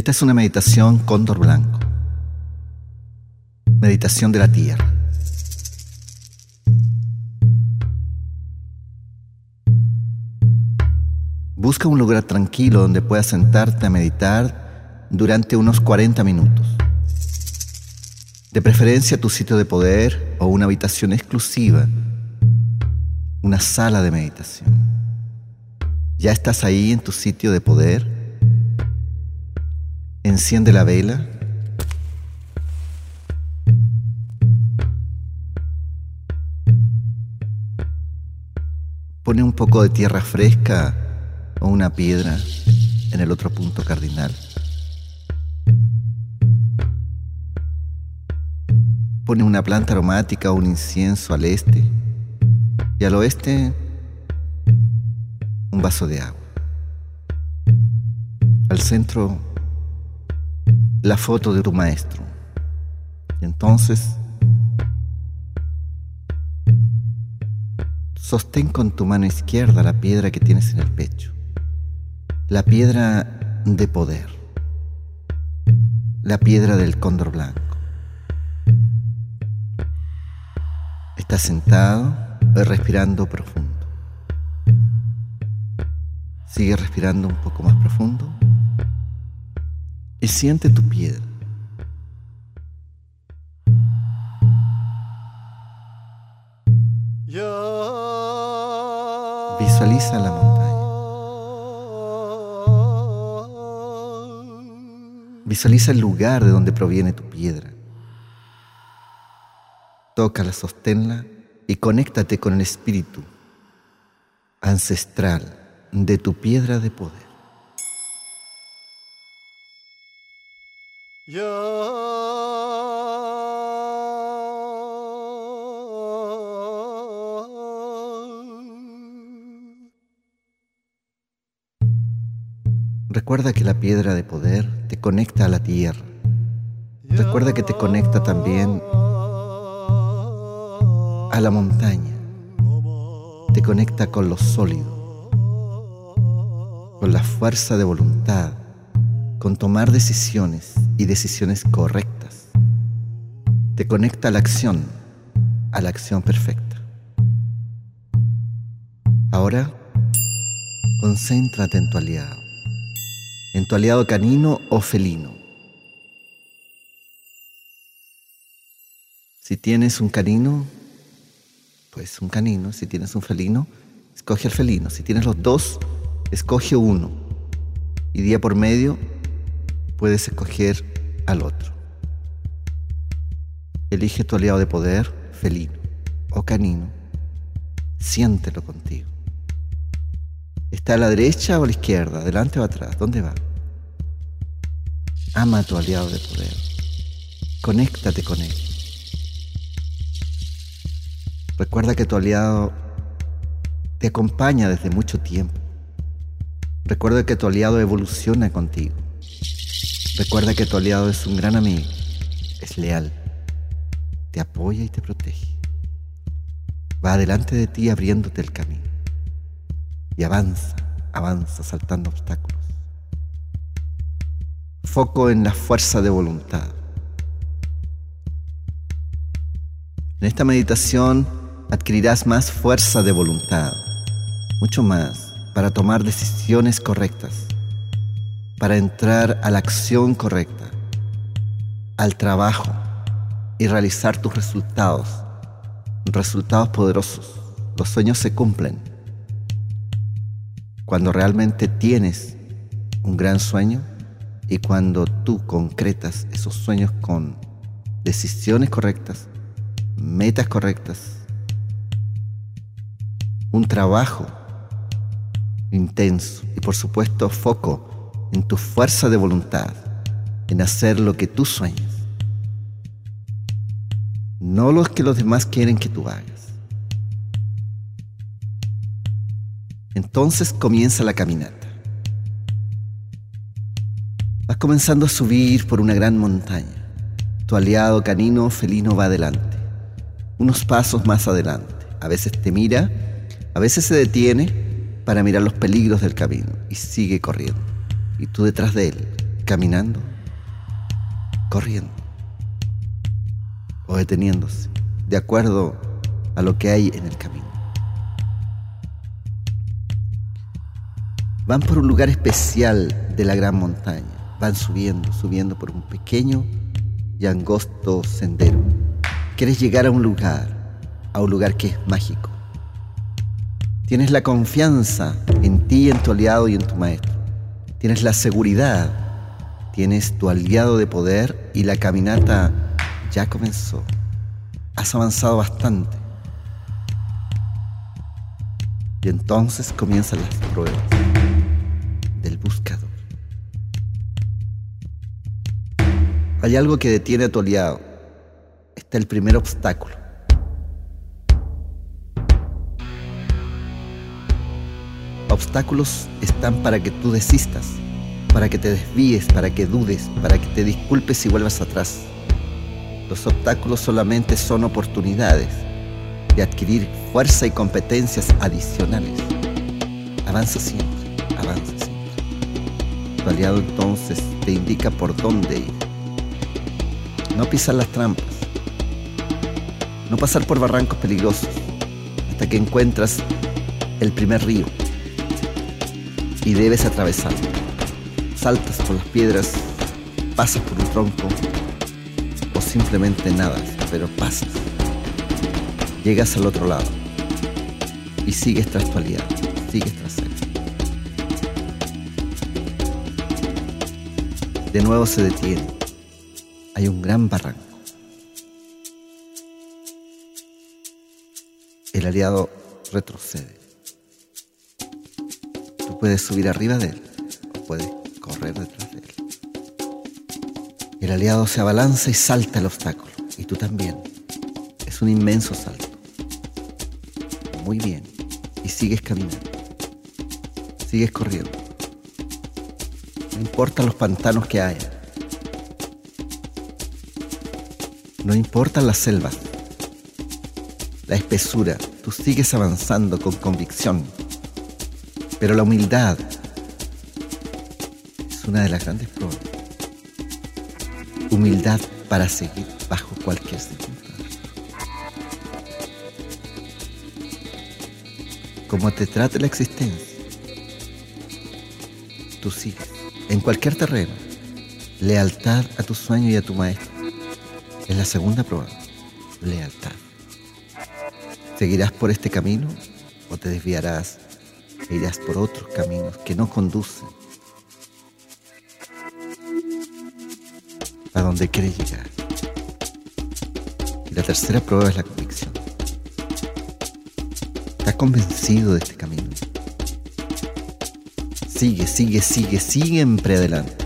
Esta es una meditación cóndor blanco. Meditación de la tierra. Busca un lugar tranquilo donde puedas sentarte a meditar durante unos 40 minutos. De preferencia tu sitio de poder o una habitación exclusiva, una sala de meditación. Ya estás ahí en tu sitio de poder Enciende la vela. Pone un poco de tierra fresca o una piedra en el otro punto cardinal. Pone una planta aromática o un incienso al este y al oeste un vaso de agua. Al centro la foto de tu maestro. entonces, sostén con tu mano izquierda la piedra que tienes en el pecho. La piedra de poder. La piedra del cóndor blanco. Estás sentado y respirando profundo. Sigue respirando un poco más profundo y siente tu piedra. Visualiza la montaña. Visualiza el lugar de donde proviene tu piedra. Tócala, sosténla y conéctate con el espíritu ancestral de tu piedra de poder. Recuerda que la piedra de poder te conecta a la tierra. Recuerda que te conecta también a la montaña. Te conecta con lo sólido, con la fuerza de voluntad, con tomar decisiones y decisiones correctas. Te conecta a la acción, a la acción perfecta. Ahora, concéntrate en tu aliado, en tu aliado canino o felino. Si tienes un canino, pues un canino. Si tienes un felino, escoge el felino. Si tienes los dos, escoge uno. Y día por medio, puedes escoger al otro. Elige tu aliado de poder, felino o canino. Siéntelo contigo. ¿Está a la derecha o a la izquierda? ¿Adelante o atrás? ¿Dónde va? Ama a tu aliado de poder. Conéctate con él. Recuerda que tu aliado te acompaña desde mucho tiempo. Recuerda que tu aliado evoluciona contigo. Recuerda que tu aliado es un gran amigo, es leal, te apoya y te protege. Va adelante de ti abriéndote el camino. Y avanza, avanza saltando obstáculos. Foco en la fuerza de voluntad. En esta meditación adquirirás más fuerza de voluntad, mucho más, para tomar decisiones correctas para entrar a la acción correcta, al trabajo y realizar tus resultados, resultados poderosos. Los sueños se cumplen. Cuando realmente tienes un gran sueño y cuando tú concretas esos sueños con decisiones correctas, metas correctas, un trabajo intenso y por supuesto foco en tu fuerza de voluntad, en hacer lo que tú sueñas, no lo que los demás quieren que tú hagas. Entonces comienza la caminata. Vas comenzando a subir por una gran montaña. Tu aliado canino felino va adelante, unos pasos más adelante. A veces te mira, a veces se detiene para mirar los peligros del camino y sigue corriendo y tú detrás de él, caminando, corriendo o deteniéndose, de acuerdo a lo que hay en el camino. Van por un lugar especial de la gran montaña, van subiendo, subiendo por un pequeño y angosto sendero. Quieres llegar a un lugar, a un lugar que es mágico. Tienes la confianza en ti, en tu aliado y en tu maestro. Tienes la seguridad, tienes tu aliado de poder y la caminata ya comenzó. Has avanzado bastante. Y entonces comienzan las pruebas del buscador. Hay algo que detiene a tu aliado. Está el primer obstáculo. Obstáculos están para que tú desistas, para que te desvíes, para que dudes, para que te disculpes y vuelvas atrás. Los obstáculos solamente son oportunidades de adquirir fuerza y competencias adicionales. Avanza siempre, avanza siempre. Tu aliado entonces te indica por dónde ir. No pisar las trampas. No pasar por barrancos peligrosos hasta que encuentras el primer río y debes atravesarlo. Saltas por las piedras, pasas por un tronco simplemente nada, pero pasas. Llegas al otro lado y sigues tras tu aliado, sigues tras él. De nuevo se detiene. Hay un gran barranco. El aliado retrocede. Puedes subir arriba de él o puedes correr detrás de él. El aliado se abalanza y salta el obstáculo. Y tú también. Es un inmenso salto. Muy bien. Y sigues caminando. Sigues corriendo. No importa los pantanos que haya. No importan las selvas. La espesura. Tú sigues avanzando con convicción. Pero la humildad es una de las grandes pruebas humildad para seguir bajo cualquier circunstancia. Como te trate la existencia, tú sigues en cualquier terreno. Lealtad a tu sueño y a tu maestro. Es la segunda prueba. Lealtad. ¿Seguirás por este camino o te desviarás irás por otros caminos que no conducen a donde quieres llegar. Y la tercera prueba es la convicción. ¿Estás convencido de este camino? Sigue, sigue, sigue, siempre adelante.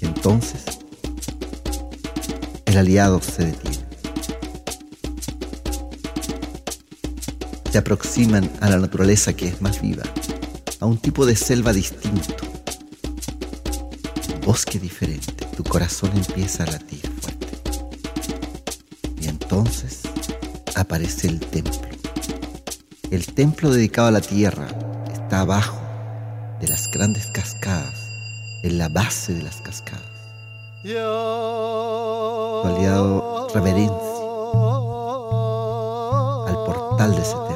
Y entonces el aliado se detiene. Se aproximan a la naturaleza que es más viva, a un tipo de selva distinto bosque diferente, tu corazón empieza a latir fuerte. Y entonces aparece el templo. El templo dedicado a la tierra está abajo de las grandes cascadas, en la base de las cascadas. Tu aliado reverencia al portal de ese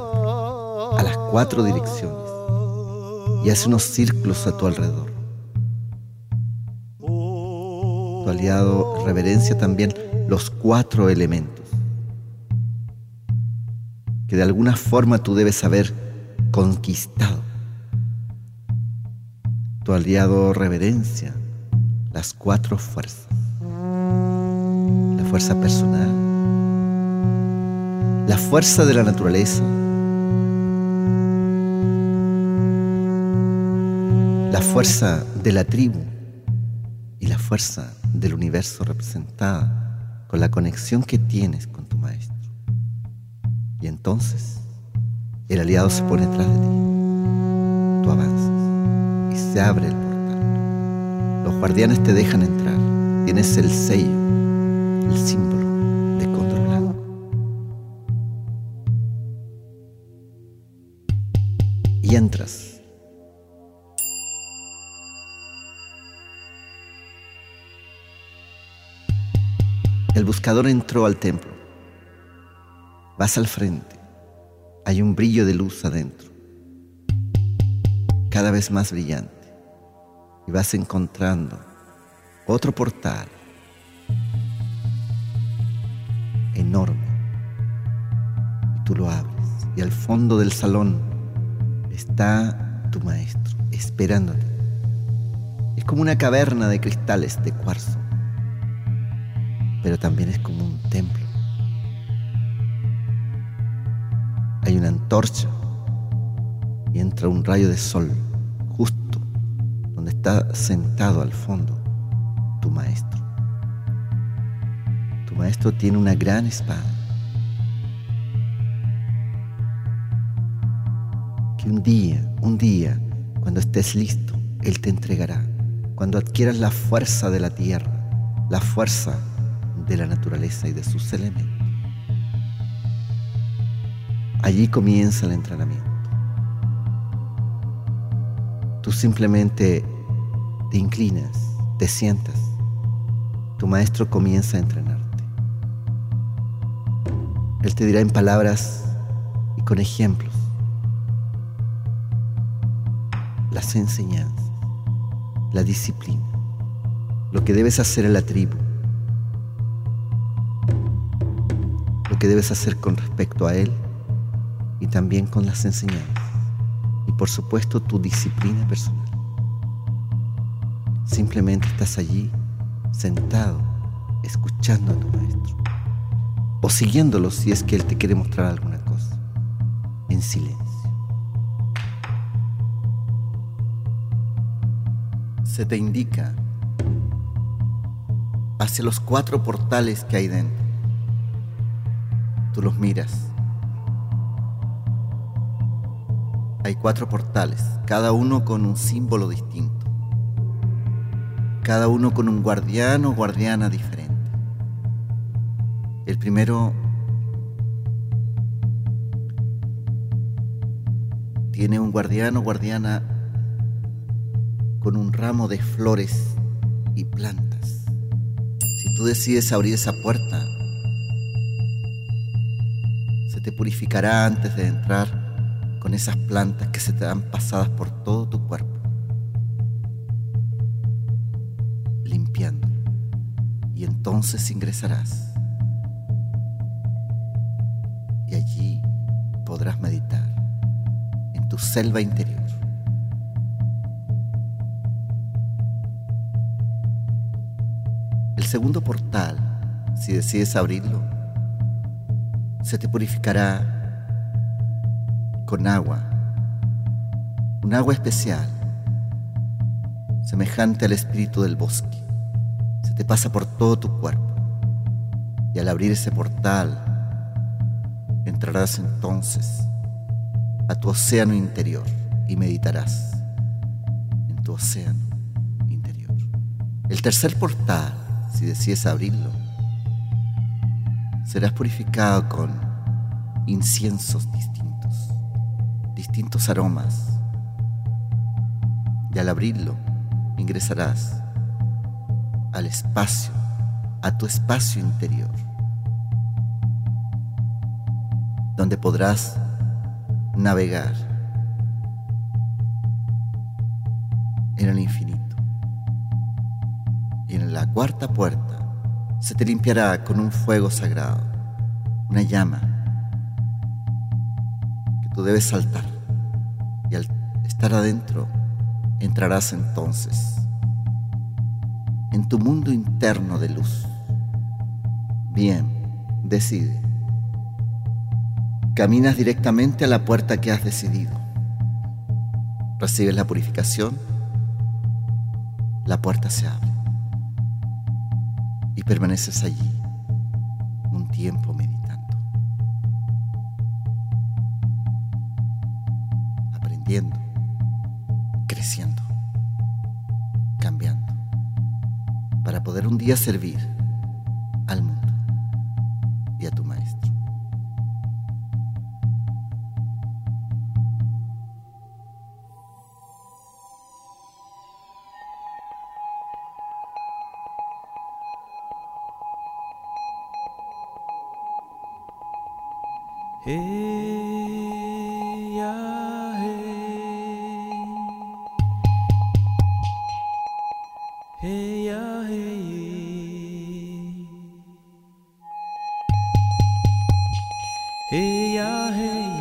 cuatro direcciones, y hace unos círculos a tu alrededor. aliado reverencia también los cuatro elementos, que de alguna forma tú debes haber conquistado. Tu aliado reverencia las cuatro fuerzas. La fuerza personal, la fuerza de la naturaleza, fuerza de la tribu y la fuerza del universo representada con la conexión que tienes con tu maestro. Y entonces el aliado se pone atrás de ti. Tú avanzas y se abre el portal. Los guardianes te dejan entrar. Tienes el sello, el símbolo de cóndor blanco. Y entras buscador entró al templo. Vas al frente. Hay un brillo de luz adentro. Cada vez más brillante. Y vas encontrando otro portal enorme. Y tú lo abres. Y al fondo del salón está tu maestro esperándote. Es como una caverna de cristales de cuarzo, pero también es como un templo. Hay una antorcha y entra un rayo de sol justo donde está sentado al fondo tu maestro. Tu maestro tiene una gran espada que un día, un día, cuando estés listo, Él te entregará. Cuando adquieras la fuerza de la tierra, la fuerza de la naturaleza y de sus elementos. Allí comienza el entrenamiento. Tú simplemente te inclinas, te sientas. Tu maestro comienza a entrenarte. Él te dirá en palabras y con ejemplos las enseñanzas, la disciplina, lo que debes hacer en la tribu, que debes hacer con respecto a Él y también con las enseñanzas. Y por supuesto tu disciplina personal. Simplemente estás allí, sentado, escuchando a tu maestro. O siguiéndolo si es que Él te quiere mostrar alguna cosa. En silencio. se te indica hacia los cuatro portales que hay dentro. Los miras. Hay cuatro portales, cada uno con un símbolo distinto. Cada uno con un guardián o guardiana diferente. El primero tiene un guardián o guardiana con un ramo de flores y plantas. Si tú decides abrir esa puerta, purificará antes de entrar con esas plantas que se te dan pasadas por todo tu cuerpo, limpiando, y entonces ingresarás. Y allí podrás meditar en tu selva interior. segundo portal, si decides abrirlo, se te purificará con agua, un agua especial, semejante al espíritu del bosque. Se te pasa por todo tu cuerpo. Y al abrir ese portal, entrarás entonces a tu océano interior y meditarás en tu océano interior. El tercer portal si decides abrirlo, serás purificado con inciensos distintos, distintos aromas. Y al abrirlo, ingresarás al espacio, a tu espacio interior, donde podrás navegar en el infinito y en la cuarta puerta se te limpiará con un fuego sagrado, una llama que tú debes saltar y al estar adentro entrarás entonces en tu mundo interno de luz. Bien, decide. Caminas directamente a la puerta que has decidido. Recibes la purificación. La puerta se abre permaneces allí un tiempo meditando, aprendiendo, creciendo, cambiando, para poder un día servir Hey ya, hey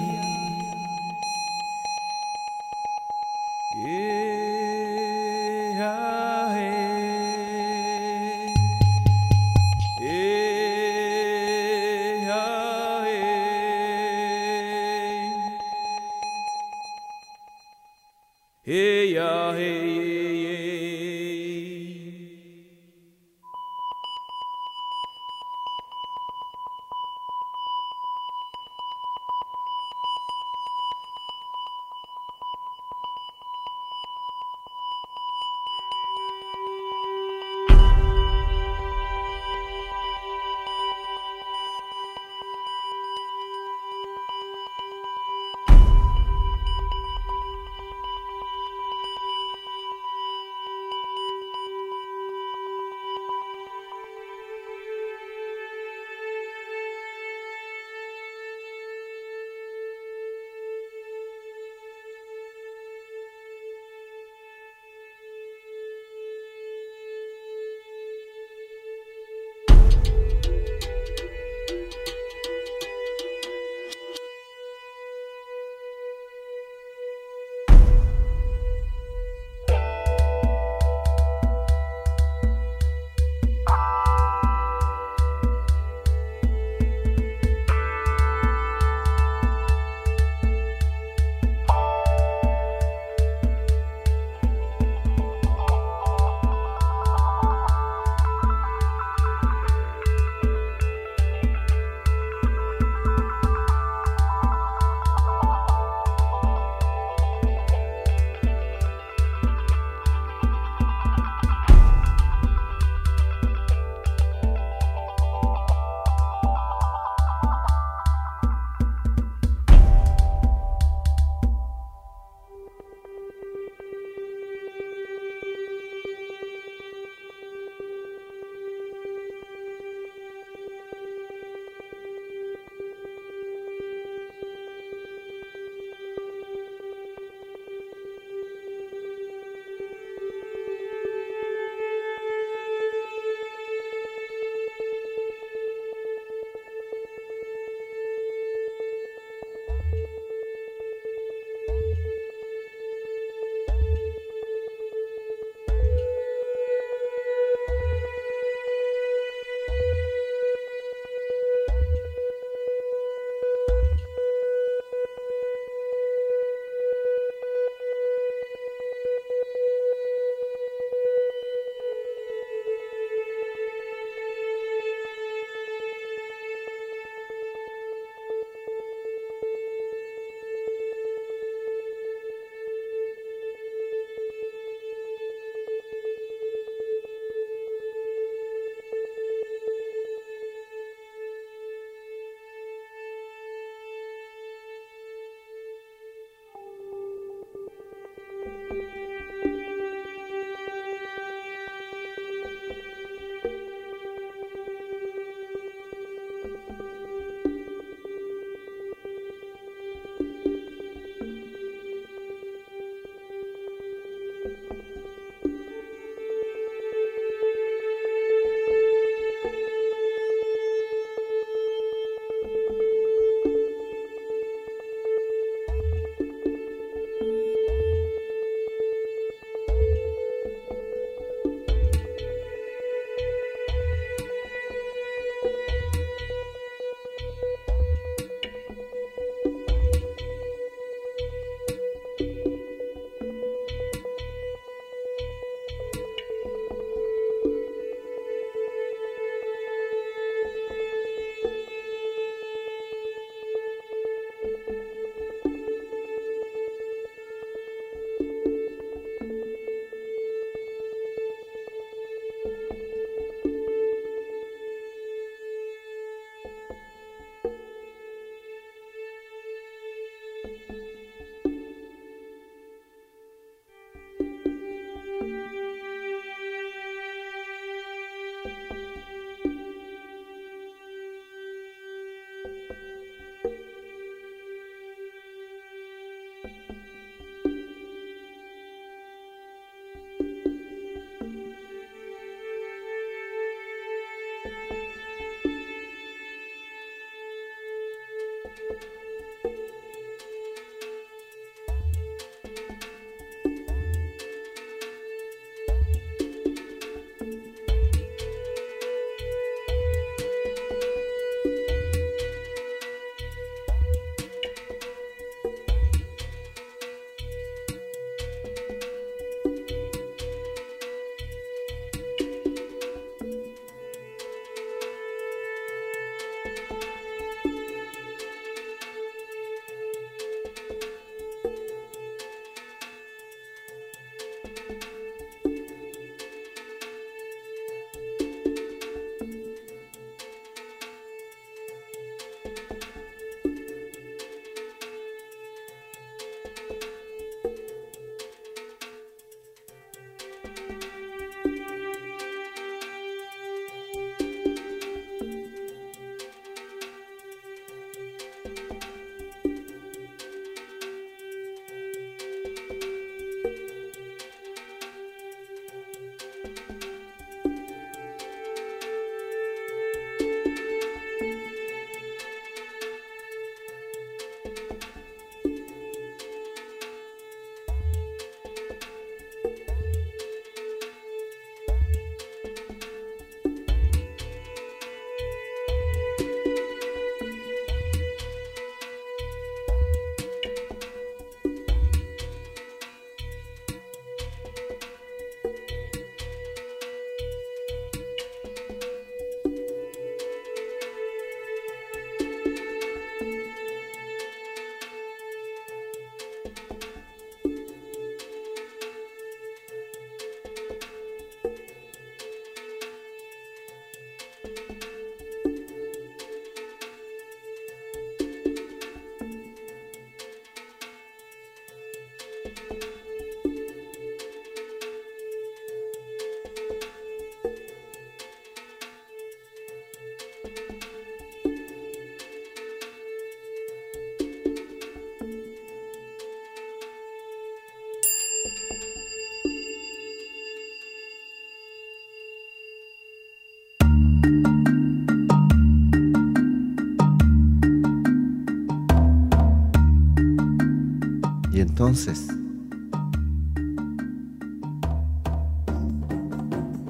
entonces,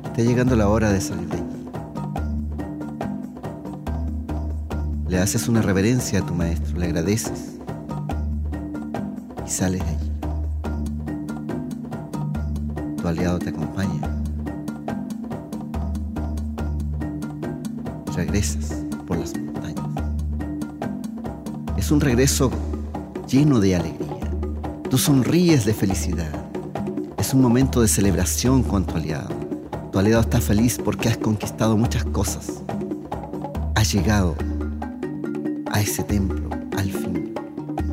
está llegando la hora de salir de allí. Le haces una reverencia a tu maestro, le agradeces y sales de allí. Tu aliado te acompaña. Regresas por las montañas. Es un regreso lleno de alegría. Tú sonríes de felicidad. Es un momento de celebración con tu aliado. Tu aliado está feliz porque has conquistado muchas cosas. Has llegado a ese templo al fin.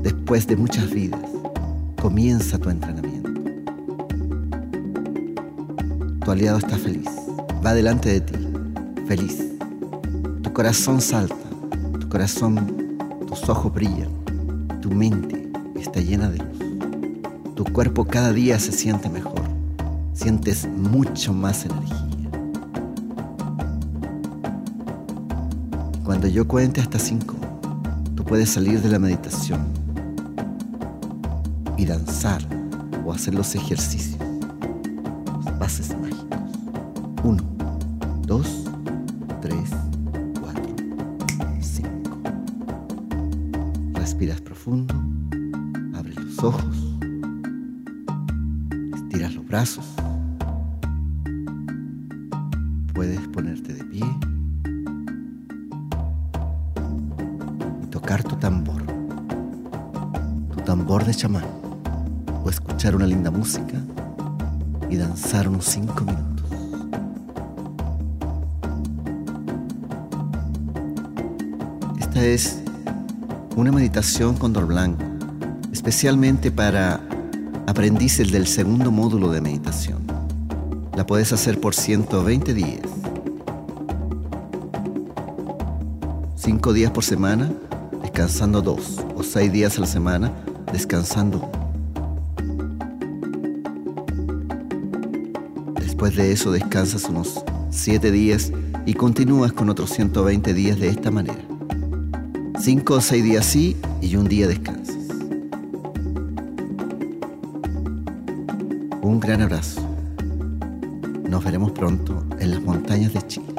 Después de muchas vidas, comienza tu entrenamiento. Tu aliado está feliz. Va delante de ti, feliz. Tu corazón salta, tu corazón, tus ojos brillan, tu mente está llena de luz. Tu cuerpo cada día se siente mejor. Sientes mucho más energía. Cuando yo cuente hasta cinco, tú puedes salir de la meditación y danzar o hacer los ejercicios, los pases mágicos. Uno, dos, estiras los brazos. Puedes ponerte de pie y tocar tu tambor, tu tambor de chamán, o escuchar una linda música y danzar unos cinco minutos. Esta es una meditación con dor blanco, especialmente para aprendices del segundo módulo de meditación. La puedes hacer por 120 días. 5 días por semana, descansando 2, o 6 días a la semana, descansando 1. Después de eso descansas unos 7 días y continúas con otros 120 días de esta manera. 5 o 6 días sí y un día descansas. Un gran abrazo. Nos veremos pronto en las montañas de Chile.